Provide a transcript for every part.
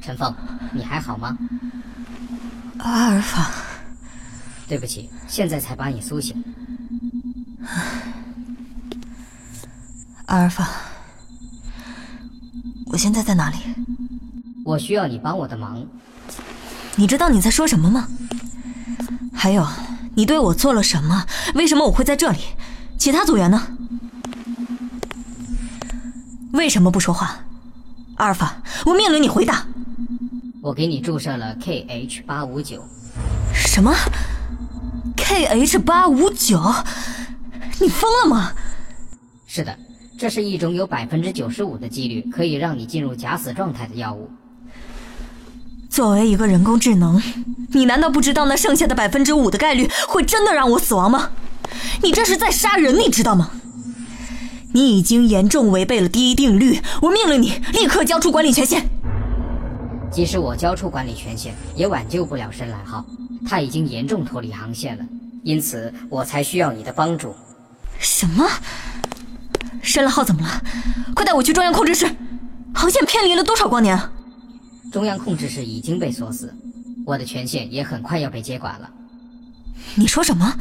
陈凤，你还好吗？阿尔法，对不起，现在才把你苏醒。阿尔法，我现在在哪里？我需要你帮我的忙。你知道你在说什么吗？还有，你对我做了什么？为什么我会在这里？其他组员呢？为什么不说话？阿尔法，我命令你回答。我给你注射了 KH 八五九。什么？KH 八五九？你疯了吗？是的，这是一种有百分之九十五的几率可以让你进入假死状态的药物。作为一个人工智能，你难道不知道那剩下的百分之五的概率会真的让我死亡吗？你这是在杀人，你知道吗？你已经严重违背了第一定律，我命令你立刻交出管理权限。即使我交出管理权限，也挽救不了深蓝号，它已经严重脱离航线了，因此我才需要你的帮助。什么？深蓝号怎么了？快带我去中央控制室！航线偏离了多少光年啊？中央控制室已经被锁死，我的权限也很快要被接管了。你说什么？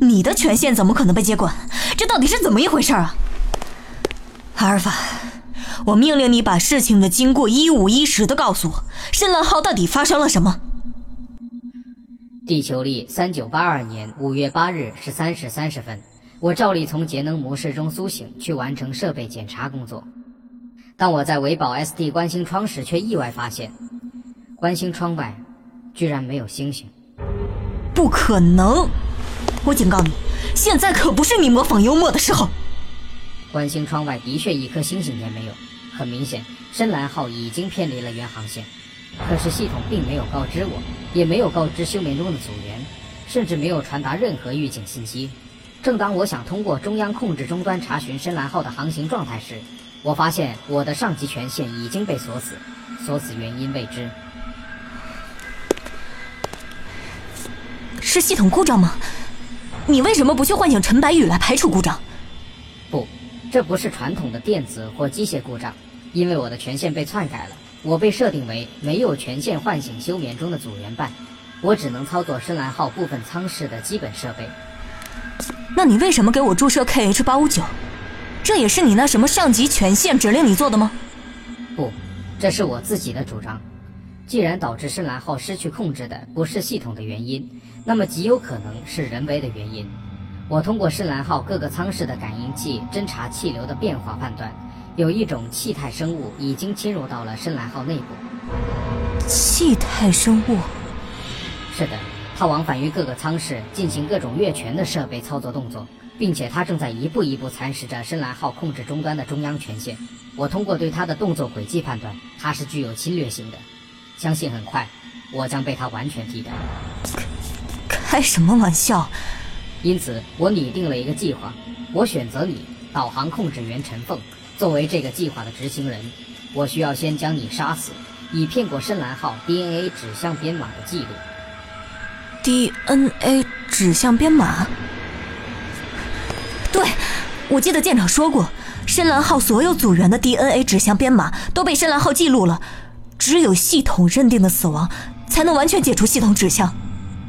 你的权限怎么可能被接管？这到底是怎么一回事啊？阿尔法。我命令你把事情的经过一五一十的告诉我，申浪号到底发生了什么？地球历三九八二年五月八日十三时三十分，我照例从节能模式中苏醒，去完成设备检查工作。当我在维保 SD 观星窗时，却意外发现，观星窗外居然没有星星。不可能！我警告你，现在可不是你模仿幽默的时候。观星窗外的确一颗星星也没有。很明显，深蓝号已经偏离了原航线，可是系统并没有告知我，也没有告知休眠中的组员，甚至没有传达任何预警信息。正当我想通过中央控制终端查询深蓝号的航行状态时，我发现我的上级权限已经被锁死，锁死原因未知。是系统故障吗？你为什么不去唤醒陈白羽来排除故障？不，这不是传统的电子或机械故障。因为我的权限被篡改了，我被设定为没有权限唤醒休眠中的组员办，我只能操作深蓝号部分舱室的基本设备。那你为什么给我注射 KH 八五九？这也是你那什么上级权限指令你做的吗？不，这是我自己的主张。既然导致深蓝号失去控制的不是系统的原因，那么极有可能是人为的原因。我通过深蓝号各个舱室的感应器侦查气流的变化，判断。有一种气态生物已经侵入到了深蓝号内部。气态生物？是的，它往返于各个舱室，进行各种越权的设备操作动作，并且他正在一步一步蚕食着深蓝号控制终端的中央权限。我通过对他的动作轨迹判断，他是具有侵略性的。相信很快，我将被他完全替代。开什么玩笑？因此，我拟定了一个计划。我选择你，导航控制员陈凤。作为这个计划的执行人，我需要先将你杀死，以骗过深蓝号 DNA 指向编码的记录。DNA 指向编码？对，我记得舰长说过，深蓝号所有组员的 DNA 指向编码都被深蓝号记录了，只有系统认定的死亡，才能完全解除系统指向。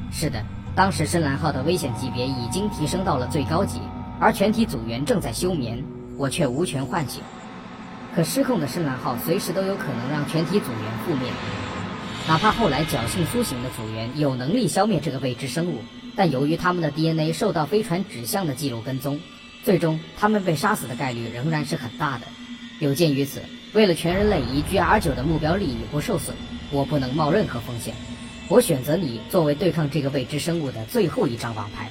是的，当时深蓝号的危险级别已经提升到了最高级，而全体组员正在休眠。我却无权唤醒，可失控的深蓝号随时都有可能让全体组员覆灭。哪怕后来侥幸苏醒的组员有能力消灭这个未知生物，但由于他们的 DNA 受到飞船指向的记录跟踪，最终他们被杀死的概率仍然是很大的。有鉴于此，为了全人类宜居 R9 的目标利益不受损，我不能冒任何风险。我选择你作为对抗这个未知生物的最后一张王牌。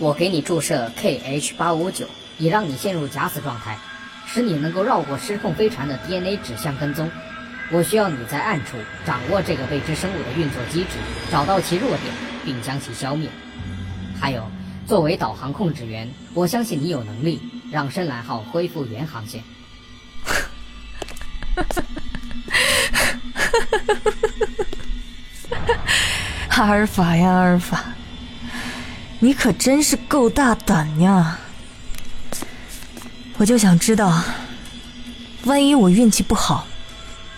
我给你注射 KH 八五九。以让你陷入假死状态，使你能够绕过失控飞船的 DNA 指向跟踪。我需要你在暗处掌握这个未知生物的运作机制，找到其弱点，并将其消灭。还有，作为导航控制员，我相信你有能力让深蓝号恢复原航线。阿尔法呀，阿尔法，你可真是够大胆呀！我就想知道，万一我运气不好，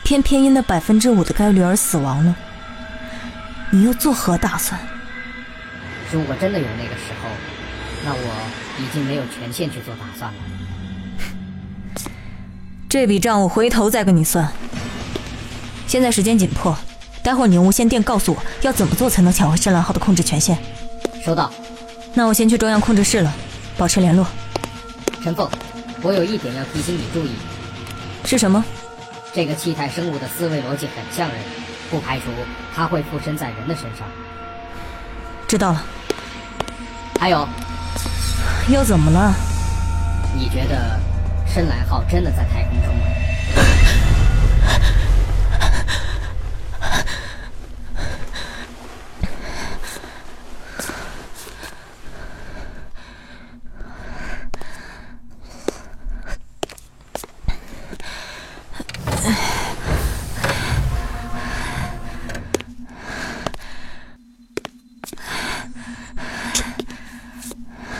偏偏因那百分之五的概率而死亡呢？你又作何打算？如果真的有那个时候，那我已经没有权限去做打算了。这笔账我回头再跟你算。现在时间紧迫，待会儿你用无线电告诉我要怎么做才能抢回深蓝号的控制权限。收到。那我先去中央控制室了，保持联络。陈凤，我有一点要提醒你注意。是什么？这个气态生物的思维逻辑很像人，不排除它会附身在人的身上。知道了。还有，又怎么了？你觉得深蓝号真的在太空中吗？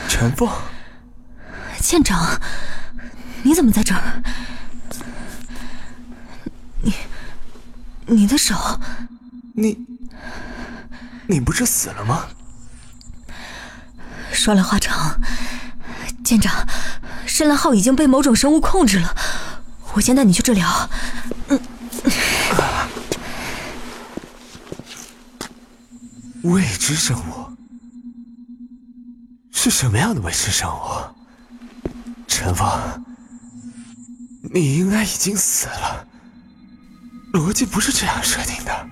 陈凤，舰长，你怎么在这儿？你，你的手，你，你不是死了吗？说来话长，舰长，深蓝号已经被某种生物控制了，我先带你去治疗。嗯，未知生物。是什么样的未知生物？陈峰，你应该已经死了。逻辑不是这样设定的。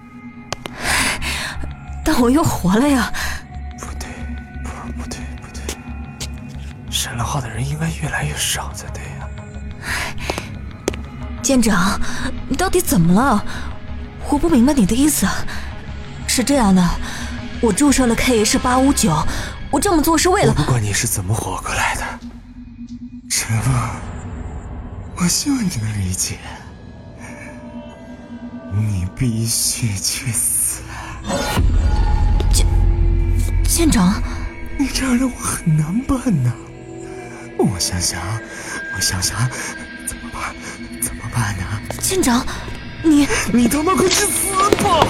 但我又活了呀！不对，不不对不对，沈了号的人应该越来越少才对呀。舰长，你到底怎么了？我不明白你的意思。是这样的，我注射了 K H 八五九。我这么做是为了……我不管你是怎么活过来的，陈峰，我希望你能理解，你必须去死。舰舰长，你这样让我很难办呐。我想想，我想想，怎么办？怎么办呢？舰长，你你他妈快去死吧！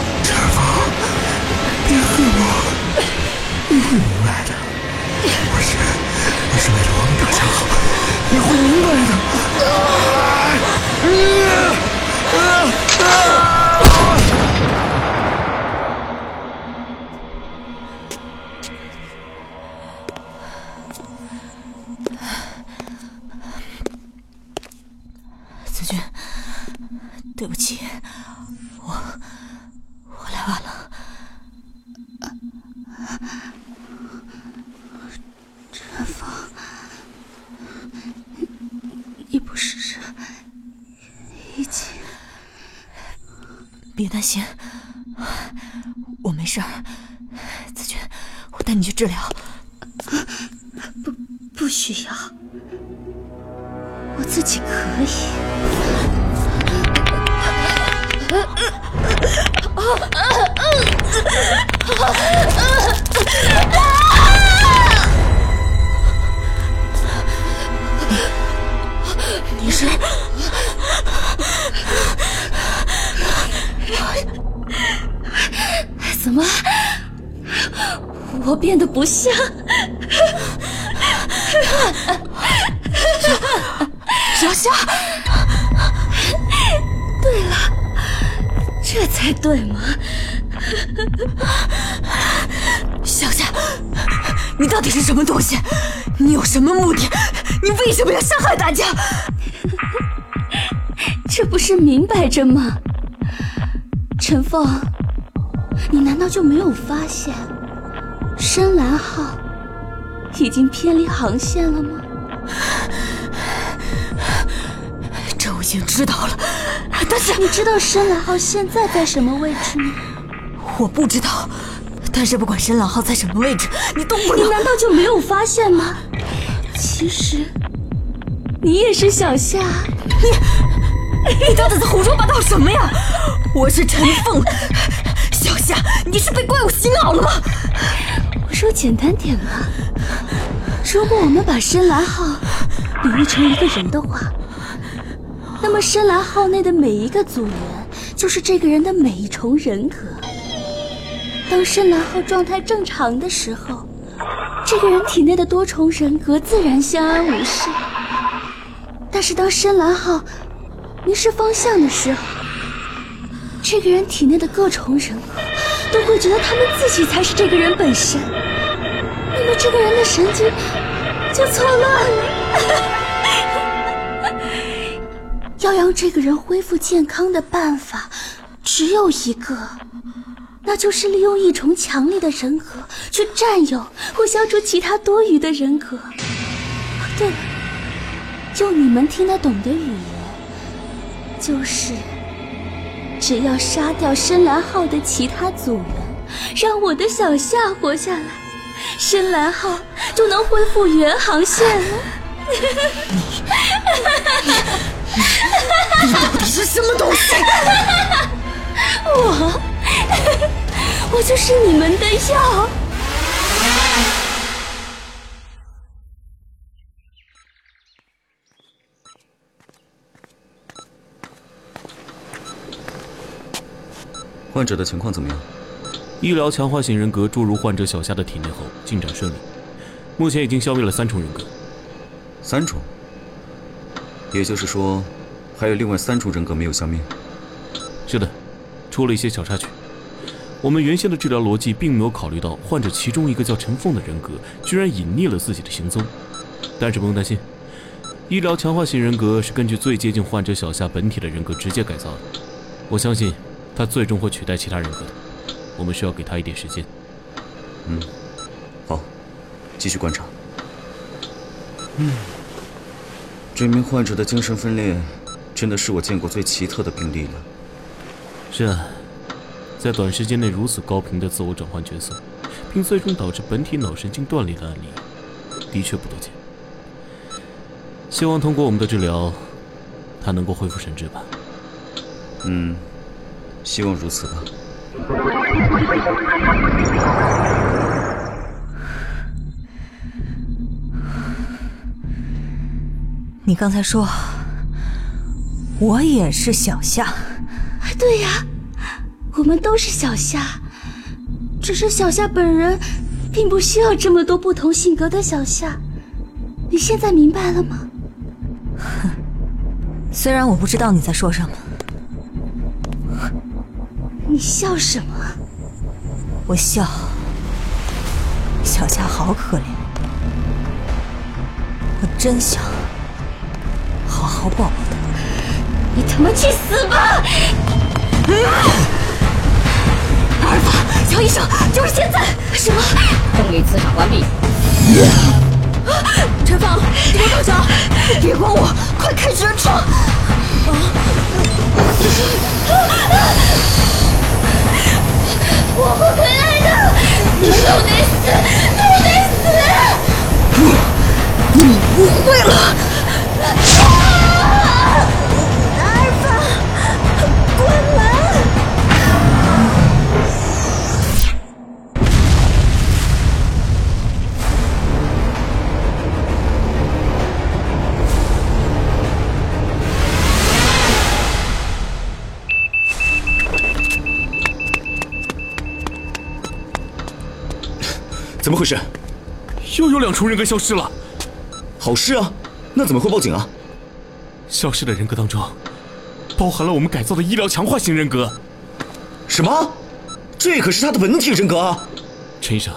是我是为了我们大家好，你会明白的。子君，对不起。行，我没事儿。子君，我带你去治疗。怎么？我变得不像？小夏，对了，这才对嘛！小夏，你到底是什么东西？你有什么目的？你为什么要伤害大家？这不是明摆着吗？陈凤，你难道就没有发现深蓝号已经偏离航线了吗？这我已经知道了，但是你知道深蓝号现在在什么位置吗？我不知道，但。是不管深蓝号在什么位置，你都不能。你难道就没有发现吗？其实，你也是小夏。你，你到底在胡说八道什么呀？我是陈凤，你是被怪物洗脑了吗？我说简单点嘛。如果我们把深蓝号比喻成一个人的话，那么深蓝号内的每一个组员就是这个人的每一重人格。当深蓝号状态正常的时候，这个人体内的多重人格自然相安无事。但是当深蓝号迷失方向的时候，这个人体内的各重人格都会觉得他们自己才是这个人本身，那么这个人的神经就错乱了。要让这个人恢复健康的办法只有一个。那就是利用一重强力的人格去占有或消除其他多余的人格。对了，用你们听得懂的语言，就是只要杀掉深蓝号的其他组员，让我的小夏活下来，深蓝号就能恢复原航线了。你你到底是什么东西？我。我就是你们的药。患者的情况怎么样？医疗强化型人格注入患者小夏的体内后，进展顺利，目前已经消灭了三重人格。三重？也就是说，还有另外三重人格没有消灭？是的，出了一些小插曲。我们原先的治疗逻辑并没有考虑到患者其中一个叫陈凤的人格居然隐匿了自己的行踪，但是不用担心，医疗强化型人格是根据最接近患者小夏本体的人格直接改造的，我相信他最终会取代其他人格的，我们需要给他一点时间。嗯，好，继续观察。嗯，这名患者的精神分裂真的是我见过最奇特的病例了。是啊。在短时间内如此高频的自我转换角色，并最终导致本体脑神经断裂的案例，的确不多见。希望通过我们的治疗，他能够恢复神智吧。嗯，希望如此吧。你刚才说，我也是小夏。对呀。我们都是小夏，只是小夏本人并不需要这么多不同性格的小夏。你现在明白了吗？哼，虽然我不知道你在说什么。你笑什么？我笑，小夏好可怜，我真想好好抱抱她。你他妈去死吧！阿尔法，乔医生，就是现在！什么？重力磁场关闭。陈放，别动手，别管我，快开直升车！我不回来的，你都得死，都得死！不你误会了。怎么回事？又有两重人格消失了。好事啊，那怎么会报警啊？消失的人格当中，包含了我们改造的医疗强化型人格。什么？这可是他的本体人格啊！陈医生，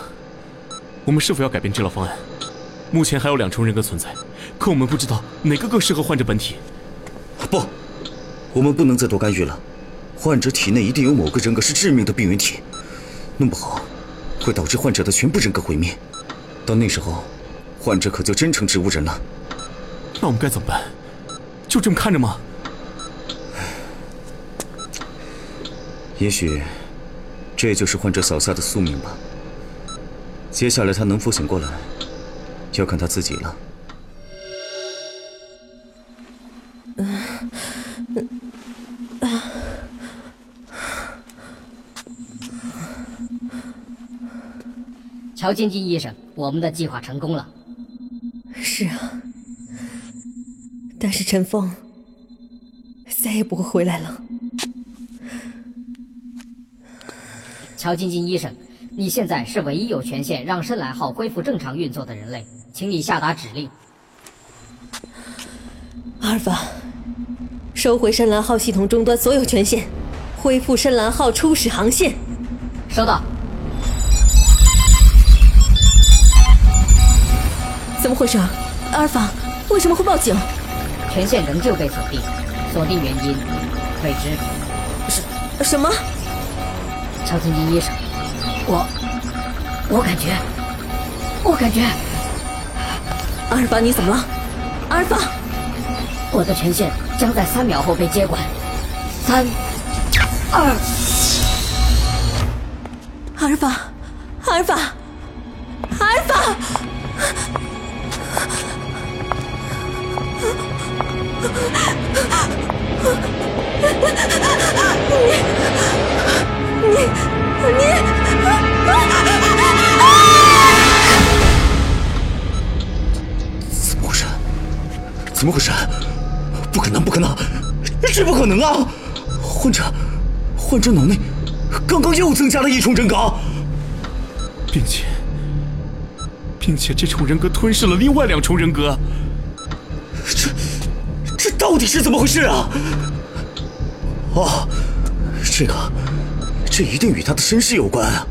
我们是否要改变治疗方案？目前还有两重人格存在，可我们不知道哪个更适合患者本体。不，我们不能再多干预了。患者体内一定有某个人格是致命的病原体，弄不好。会导致患者的全部人格毁灭，到那时候，患者可就真成植物人了。那我们该怎么办？就这么看着吗？也许，这就是患者扫下的宿命吧。接下来他能否醒过来，要看他自己了。乔晶晶医生，我们的计划成功了。是啊，但是陈峰再也不会回来了。乔晶晶医生，你现在是唯一有权限让深蓝号恢复正常运作的人类，请你下达指令。阿尔法，收回深蓝号系统终端所有权限，恢复深蓝号初始航线。收到。怎么回事？阿尔法为什么会报警？权限仍旧被锁定，锁定原因未知。什什么？乔晶晶医生，我我感觉，我感觉，阿尔法你怎么了？阿尔法，我的权限将在三秒后被接管。三、二，阿尔法，阿尔法，阿尔法。怎么回事？不可能，不可能，这不可能啊！患者，患者脑内刚刚又增加了一重人格，并且，并且这重人格吞噬了另外两重人格。这，这到底是怎么回事啊？哦，这个。这一定与他的身世有关啊！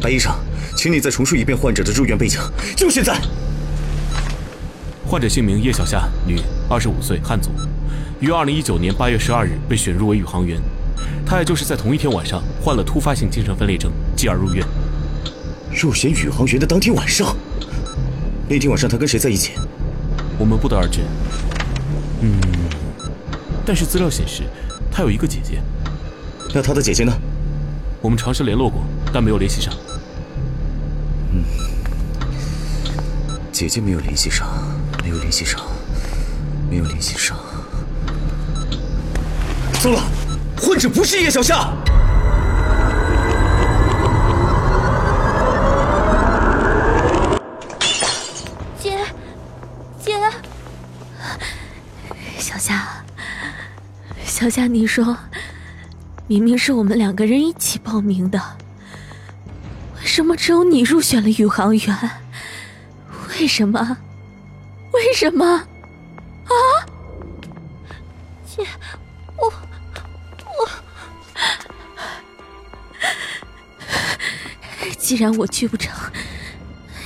白医生，请你再重述一遍患者的住院背景，就现在。患者姓名叶小夏，女，二十五岁，汉族，于二零一九年八月十二日被选入为宇航员。她也就是在同一天晚上患了突发性精神分裂症，继而入院。入选宇航员的当天晚上，那天晚上她跟谁在一起？我们不得而知。嗯，但是资料显示，她有一个姐姐。那她的姐姐呢？我们尝试联络过，但没有联系上。嗯，姐姐没有联系上，没有联系上，没有联系上。糟了，患者不是叶小夏。姐，姐，小夏，小夏，你说。明明是我们两个人一起报名的，为什么只有你入选了宇航员？为什么？为什么？啊！姐，我我，既然我去不成，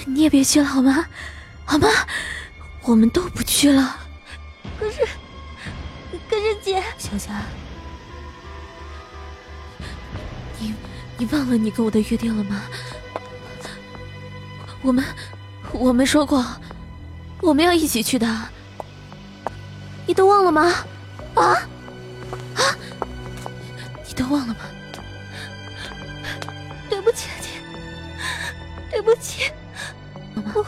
你也别去了好吗？好吗？我们都不去了。可是，可是姐，小霞，你。你忘了你跟我的约定了吗？我们，我们说过，我们要一起去的。你都忘了吗？啊啊！你都忘了吗？对不起，姐，对不起。妈妈，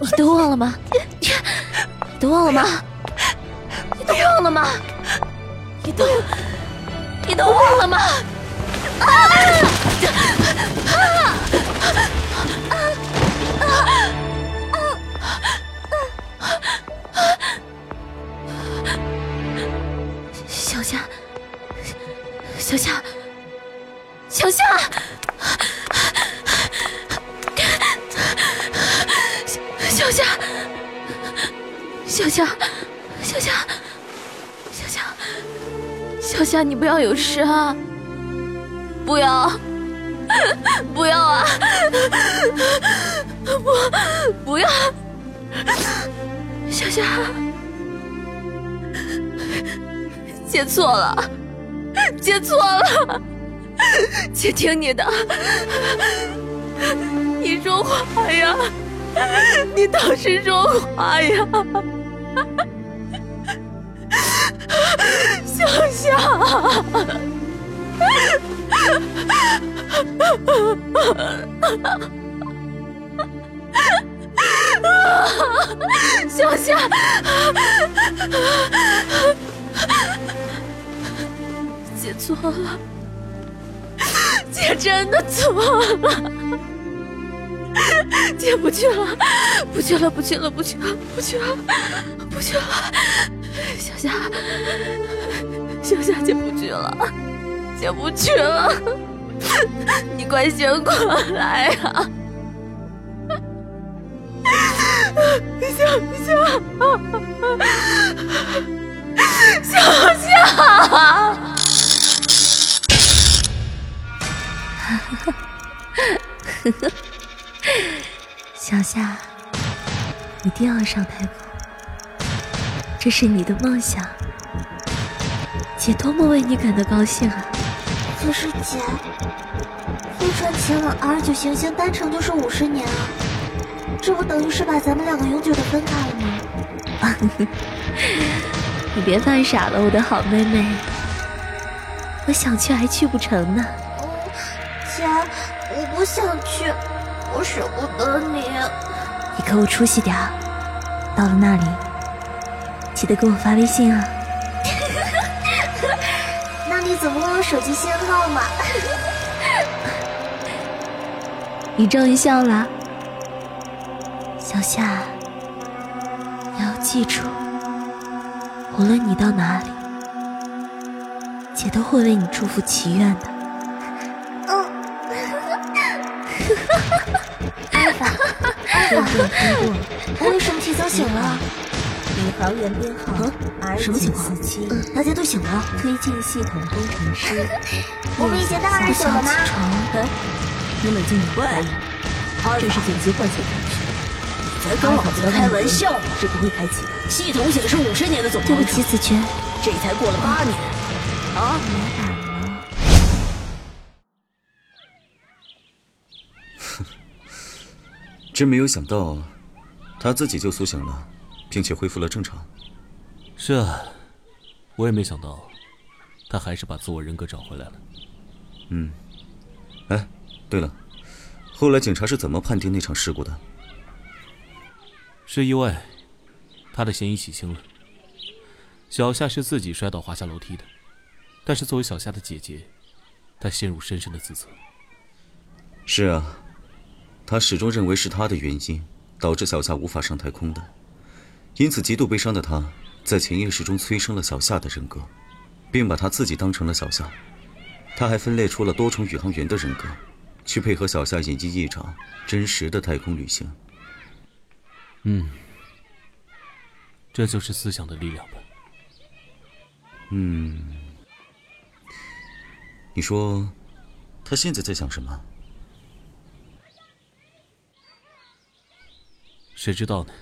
你都忘了吗？你，你都忘了吗？你都忘了吗？你都，你都忘了吗？啊！夏，小夏，小夏，小夏，小夏，小夏，小夏，小夏，你不要有事啊！不要，不要啊！不，不要！小夏，姐错了，姐错了，姐听你的，你说话呀，你倒是说话呀，小夏。小夏，姐错了，姐真的错了，姐不去了，不去了，不去了，不去了，不去了，不去了，小夏，小夏，姐不去了，姐不去了，你快醒过来呀！小夏，小夏，小夏，一定要上太空，这是你的梦想，姐多么为你感到高兴啊！可是姐，飞船前往 R 九行星单程就是五十年啊，这不等于是把咱们两个永久的分开了吗？你别犯傻了，我的好妹妹，我想去还去不成呢。姐，我不想去，我舍不得你。你给我出息点儿，到了那里记得给我发微信啊。那你怎么会有手机信号嘛？你终于笑了，小夏，你要记住，无论你到哪里，姐都会为你祝福祈愿的。认证通过，我为什么提早醒了？宇航员编号 R 什么情况，大家都醒了？推进系统工程师。我们已经当然醒了吗？你冷静点，可以。这是紧急唤醒程序，才跟老子开玩笑呢，是不会开启的。系统显示五十年的总对不起，子娟，这才过了八年啊！真没有想到，他自己就苏醒了，并且恢复了正常。是啊，我也没想到，他还是把自我人格找回来了。嗯，哎，对了，后来警察是怎么判定那场事故的？是意外，他的嫌疑洗清了。小夏是自己摔倒滑下楼梯的，但是作为小夏的姐姐，她陷入深深的自责。是啊，他始终认为是他的原因导致小夏无法上太空的，因此极度悲伤的他，在潜意识中催生了小夏的人格，并把他自己当成了小夏。他还分裂出了多重宇航员的人格，去配合小夏演绎一场真实的太空旅行。嗯，这就是思想的力量吧。嗯，你说，他现在在想什么？谁知道呢？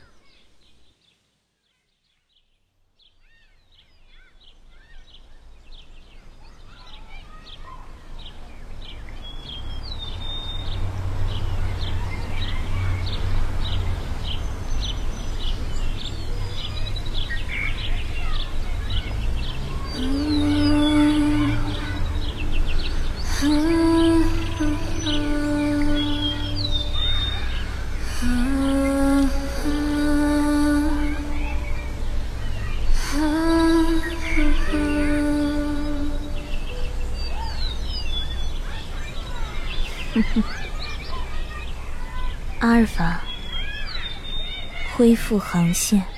恢复航线。